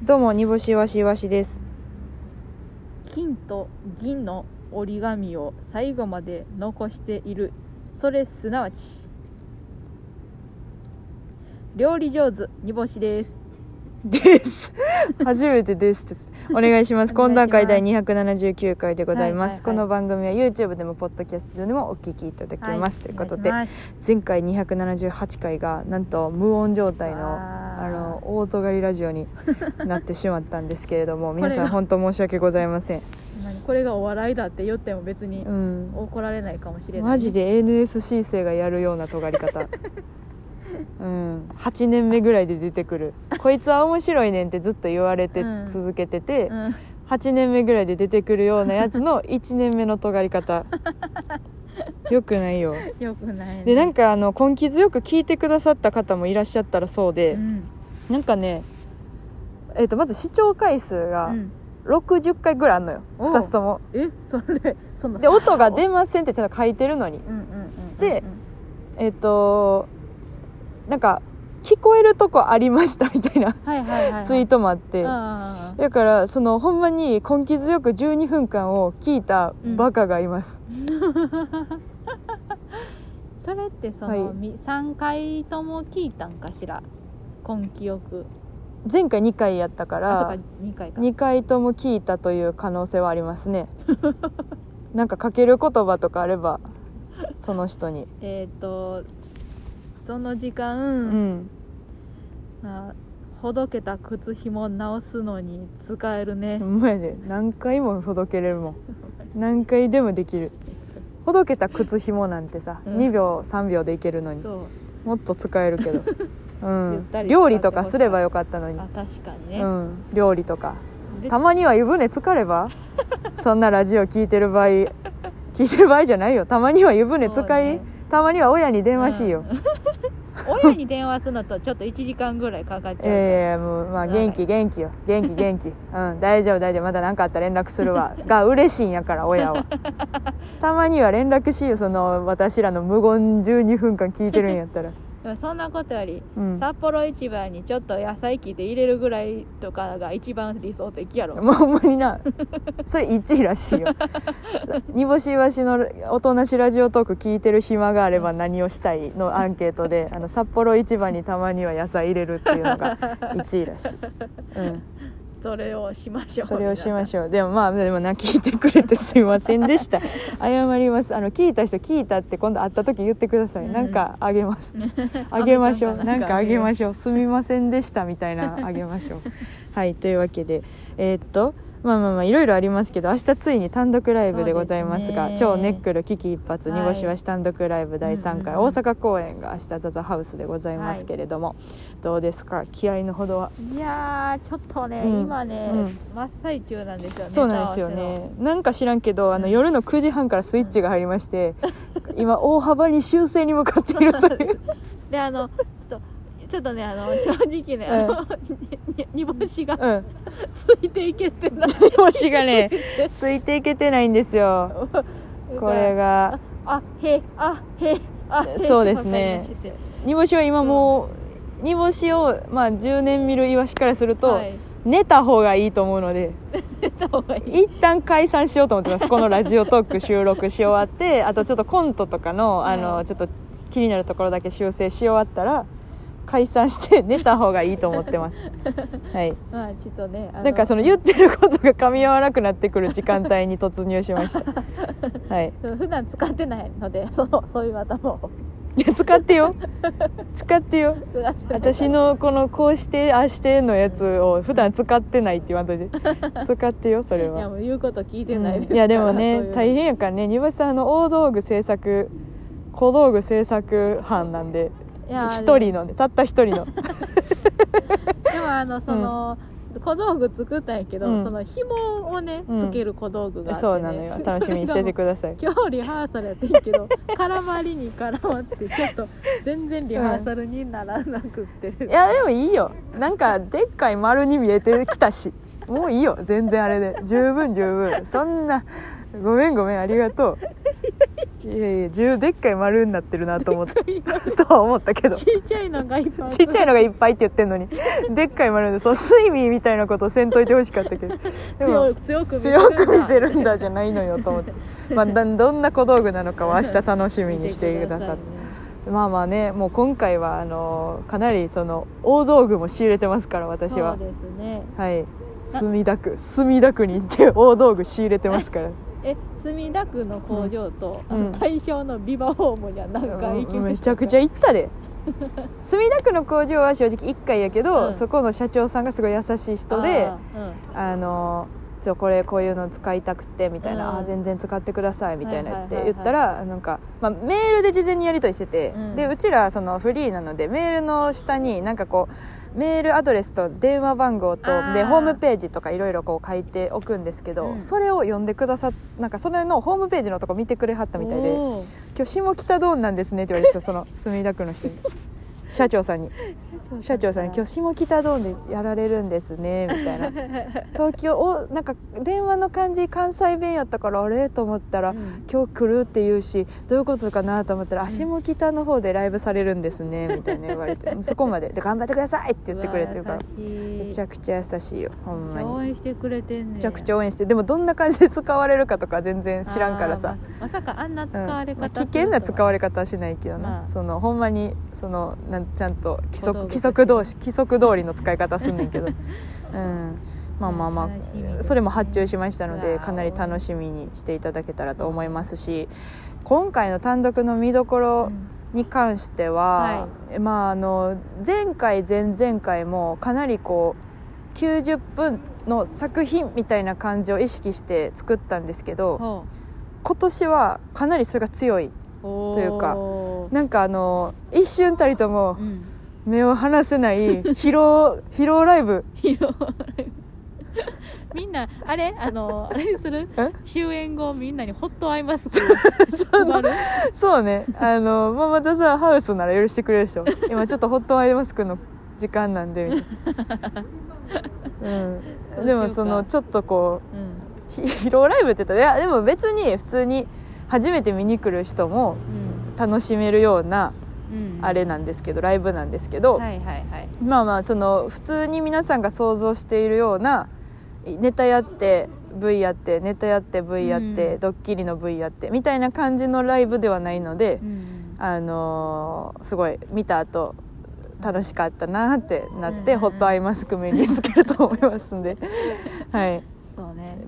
どうも煮干しわしわしです。金と銀の折り紙を最後まで残している。それすなわち料理上手煮干しです。です。初めてですって。お願いします。懇談会第279回でございます、はいはいはい。この番組は YouTube でもポッドキャストでもお聞きいただけます、ということでお願いします。前回278回がなんと無音状態のあのオート狩りラジオに なってしまったんですけれども皆さん本当申し訳ございません、何？これがお笑いだって言っても別にうん、怒られないかもしれない、マジで NSC 生がやるような尖り方。うん。8年目ぐらいで出てくる。こいつは面白いねんってずっと言われてうん。続けてて、うん。8年目ぐらいで出てくるようなやつの1年目の尖り方 よくないよ。よくない、ね、でなんかあの根気強く聞いてくださった方もいらっしゃったらそうで、うん。なんかねえー、とまず視聴回数うがん60回ぐらいあんのよ、おう。2つとも。えそれそので音が出ませんってちゃんと書いてるのに。うんうんうんうんでえっ、となんか聞こえるとこありましたみたいなツイートもあって、あだからそのほんまに根気強く12分間を聞いたバカがいます、ー それってその、はい。み3回とも聞いたんかしら？根気よく。前回2回やったからか2回か。2回とも聞いたという可能性はありますね。なんかかける言葉とかあればその人に。えっ、とその時間、うん。まあ、ほどけた靴ひも直すのに使えるね。ほ、んまやで。何回もほどけれるもん。何回でもできるほどけた靴ひもなんてさ、うん。2秒3秒でいけるのに。もっと使えるけど、うゆん料理とかすればよかったのに。あ、確かにね、うん、料理とか。でたまには湯船浸かれば？そんなラジオ聞いてる場合聞いてる場合じゃないよ。たまには湯船浸かり、ね。たまには親に電話しいよ、うん 親に電話するのとちょっと1時間ぐらいかかっちゃうから、ええもうまあ元気元気よ。元気元気。うん大丈夫大丈夫。まだ何かあったら連絡するわ。が嬉しいんやから親は。たまには連絡しいよその私らの無言12分間聞いてるんやったらそんなことより、うん。札幌市場にちょっと野菜切って入れるぐらいとかが一番理想的やろ。もうほんまにな。それ1位らしいよ。煮干しわしのおとなしラジオトーク聞いてる暇があれば何をしたいのアンケートであの札幌市場にたまには野菜入れるっていうのが1位らしい、うん、それをしましょう。それをしまょしょう。でもまあでもな聞いてくれてすいませんでした。謝ります。あの聞いた人聞いたって今度会った時言ってください、うん。なんかあげます。あげましょう。なんかあげまょしょう。すみませんでしたみたいなあげましょう。はいというわけで。えーっとまあまあまあいろいろありますけど明日ついに単独ライブでございますが超ネックル危機一髪はい煮干しわし単独ライブ第3回、大阪公演が明日ザザハウスでございますけれども、どうですか？気合のほどは？いやーちょっとね、うん。今ね、うん。真っ最中なんですよねそうなんですよね。なんか知らんけどあの夜の9時半からスイッチが入りまして、今大幅に修正に向かっているという。であのちょっとねあの正直ね、あのに煮干しがうん。ついていけてない。煮干しがねついていけてないんですよ。これが。あへあへあへそうですね。煮干しは今もう煮干しを、まあ、10年見るイワシからすると、はい。寝た方がいいと思うので。出た方がいい。一旦解散しようと思ってます。このラジオトーク収録し終わってあとちょっとコントとかのあの、はい。ちょっと気になるところだけ修正し終わったら解散して寝た方がいいと思ってます。はい。まあちょっとねなんかその言ってることが噛み合わなくなってくる時間帯に突入しました。はい。普段使ってないので そのそういう頭をいや使ってよ。使ってよ。私のこのこうしてああしてのやつを普段使ってないって言わんといて。使ってよそれいやはもう言うこと聞いてないですうん。いやでもね大変やからね。丹羽さんあの大道具制作小道具制作班なんで一人のねたった一人の。でもあのその、小道具作ったんやけど、うん。その紐をねうん。つける小道具があって、ね。そうなのよ。楽しみにしててください。今日リハーサルやってんけど絡まりに絡まってちょっと全然リハーサルにならなくって、いやでもいいよ。なんかでっかい丸に見えてきたし。もういいよ。全然あれで。十分十分。そんなごめんごめんありがとう。いやいや十でっかい丸になってるなと思って とは思ったけど。ちっちゃいのがいっぱいちっちゃいのがいっぱいって言ってんのに。でっかい丸でそう睡眠みたいなことせんといてほしかったけど。でも強く強く見せるんだじゃないのよと思って、まあ、だどんな小道具なのかは明日楽しみにしてくださって。まあまあねもう今回はあのかなりその大道具も仕入れてますから私は。そうですね。はい。墨田区墨田区に行って大道具仕入れてますからえ墨田区の工場と、あうん。の大正のビバホームには何回行きましたうん。めちゃくちゃ行ったで。墨田区の工場は正直1回やけど、うん。そこの社長さんがすごい優しい人でああのちょこれこういうの使いたくてみたいな、うんあ全然使ってくださいみたいな言って、言ったらなんか、まあ、メールで事前にやり取りしてて、うん。でうちらそのフリーなのでメールの下になんかこうメールアドレスと電話番号とでホームページとかいろいろこう書いておくんですけど、うん。それを読んでくださっなんかそれのホームページのとこ見てくれはったうんみたいでおー「今日下北ドーンなんですね」って言われてたその墨田区の人に社長さんに。社長さんに「今日下北ドーンでやられるんですね」みたいな。東京おなんか電話の感じ関西弁やったからあれと思ったら、うん。今日来るって言うしどういうことかなと思ったら「ん。あ下北の方でライブされるんですね」みたいな言われて そこまで。で頑張ってくださいって言ってくれてるからめちゃくちゃ優しいよほんまに。援してくれてんねめちゃくちゃ応援してでもどんな感じで使われるかとか全然知らんからさ。ままさかあんな使うんわれ方まあ危険な使われれ方はしないけどな、まあ。そのほんまにそのなんちゃんと規則規則同士規則通りの使い方すんねんけど、うん、まあまあまあそれも発注しましたのでかなり楽しみにしていただけたらと思いますし今回の単独の見どころに関しては、まああの前回前々回もかなりこう90分の作品みたいな感じを意識して作ったんですけど今年はかなりそれが強いとというかなんかあの一瞬たりともうん。目を離せない 疲労疲労ライブ。広い みんなあれ？あの あれにする？え？終演後みんなにホットアイマスク。そう。ね。あのママザザーハウスなら許してくれるでしょ今ちょっとホットアイマスクの時間なんで。みたいな、うん、でもそのちょっとこうん。うひ疲労ライブって言ったらいやでも別に普通に初めて見に来る人も楽しめるようなあれなんですけどライブなんですけど、まあまあその普通に皆さんが想像しているようなネタやって V やってネタやって V やって、うん。ドッキリの V やってみたいな感じのライブではないので、うん。あのーすごい見た後楽しかったなってなって、うん。ホットアイマスク目につけると思いますんで、はい、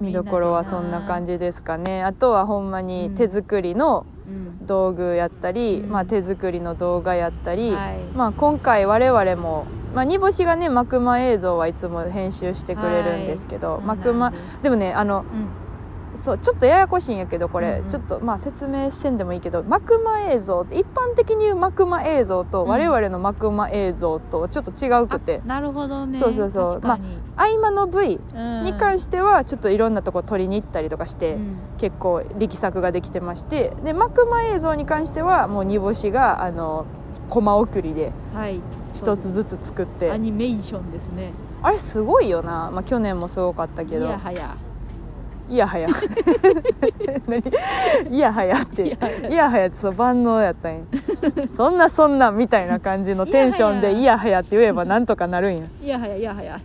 見どころはそんな感じですかね。あとはほんまに手作りのうん。道具やったり、うん。まあ、手作りの動画やったり、はい。まあ、今回我々も、まあ、煮干しがねマクマ映像はいつも編集してくれるんですけど、はい。マクマでもねあのうんそうちょっとややこしいんやけどこれ、うんうん。ちょっとまあ説明せんでもいいけどマクマ映像って一般的に言うマクマ映像とうん。我々のマクマ映像とちょっと違うくて。あ、なるほどね。そうそうそう。確かに。合間のうん。に関してはちょっといろんなとこ撮りに行ったりとかして、うん。結構力作ができてまして。でマクマ映像に関してはもう煮干しがあのコマ送りではい。一つずつ作って。アニメーションですね。あれすごいよな、まあ、去年もすごかったけいどやはやいやはや何？いやはやって。いやはやってそう万能やったんや。そんなそんなみたいな感じのテンションでいいやはやって言えばなんとかなるんや。いやはやいやはや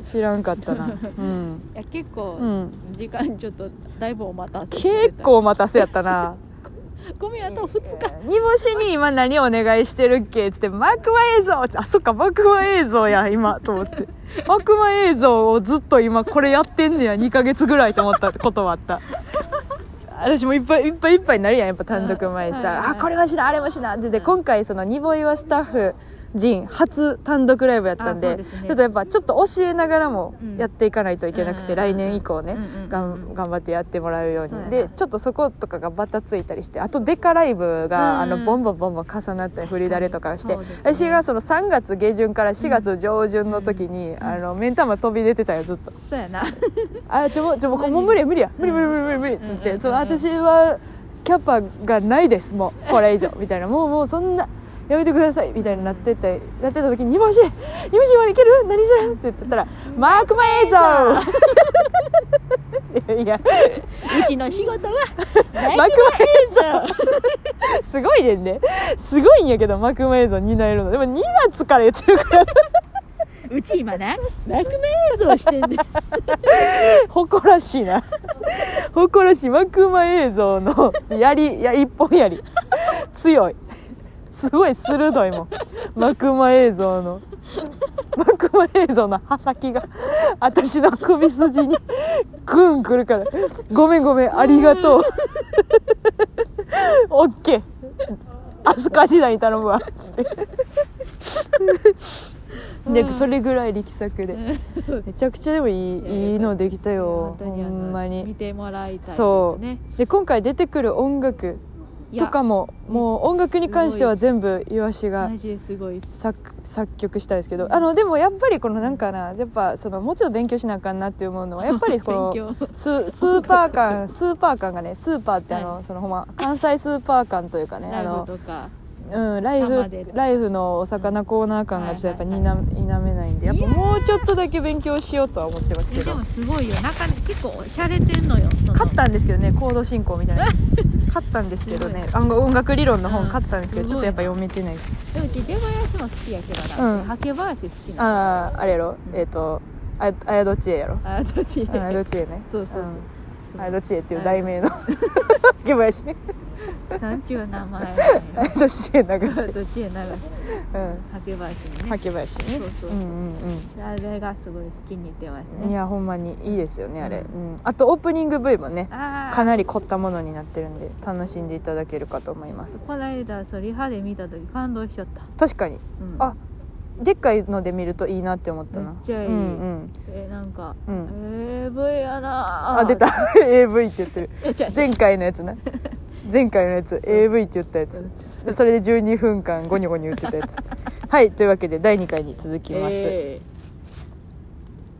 知らんかったな。うん、いや結構、うん、時間ちょっとだいぶお待たせ結構待たせやったなごめんあと2日。煮干しに今何お願いしてるっけ？っつってマクマ映像。あそっかマクマ映像や今と思って。マクマ映像をずっと今これやってんねや。2ヶ月ぐらいと思ったことはあった。私もいっぱいいっぱいいっぱいになるやんやっぱ単独前さ、はいはいはいあこれはしなあれもしな。ってで今回そのニボイはスタッフ陣初単独ライブやったんでね。ちょっとやっぱちょっと教えながらもうん。やっていかないといけなくて、うん来年以降ね、頑張ってやってもらうように、はいはいでちょっとそことかがバタついたりしてあとデカライブが、うんあのボンボンボンボン重なったり振りだれとかして、ね私がその3月下旬から4月上旬の時に、あの目ん玉飛び出てたよずっと。そうやな「あちょもうちょもうもう無理や無理や。無理無理無理無理無理」っつって、その私はキャパがないですもうこれ以上みたいな。もうもうそんなやめてくださいみたいになっててなってた時に「煮干し煮干し今いける？何してる?」って言ってたら「マークマ映像! 」いやうちの仕事はマクマ映像。すごいねんね。すごいんやけどマクマ映像担えるの。でも2月から言ってるから。うち今なマクマ映像してんねん。誇らしいな。誇らしい。マクマ映像のやりいや一本やり。強いすごい鋭いもん。マクマ映像の。マクマ映像の刃先が。私の首筋にグンくるから。ごめんごめんありがとう。オッケー。飛鳥時代に頼むわ。つって。でそれぐらい力作で。めちゃくちゃでもいいいいのできたよ。ほんまに。見てもらいたいですそう。ねで今回出てくる音楽とかももう音楽に関しては全部イワシが作作曲したんですけどあのでもやっぱりこのなんかなやっぱそのもうちょっと勉強しなあかんなって思うのは やっぱりこのススーパー感スーパー感がねスーパーってあの、はい。そのほんま関西スーパー感というかねあのうん、ライフ生でライフのお魚コーナー感がちょっとやっぱはい否否めないんでやっぱもうちょっとだけ勉強しようとは思ってますけど。えでもすごいよ。中に結構しゃれてんのよその。買ったんですけどねコード進行みたいな。買ったんですけどね。あの音楽理論の本買ったんですけど、うんちょっとやっぱ読めてない。でもうち出囃子も好きやけどな、うん。ハケ囃子好きなあああれやろ？えっ、とああやどちえやろ？あどっちうんあやどちえね。そうそうそう。うんあやどちえっていう題名の。ゲバやしね。なんちゅう名前。あやどちえ流して。どっちへ流して。うん。ハケ囃子にね。はけばやしね。そうそうう。んうんあれがすごい気に入ってますうんいねやほんまにいいですよねあれ、ううん。んあとオープニング V もねああかなり凝ったものになってるんで楽しんでいただけるかと思います。この間そうリハで見た時感動しちゃった、確かに。うん、あでっかいので見るといいなって思ったな。めっちゃいい。うんうん。えなんか、うん。AV やなあ出た。AV って言ってる。前回のやつな。前回のやつ。AV って言ったやつ。でそれで12分間ゴニョゴニョ言ってたやつ。はいというわけで第2回に続きます、えー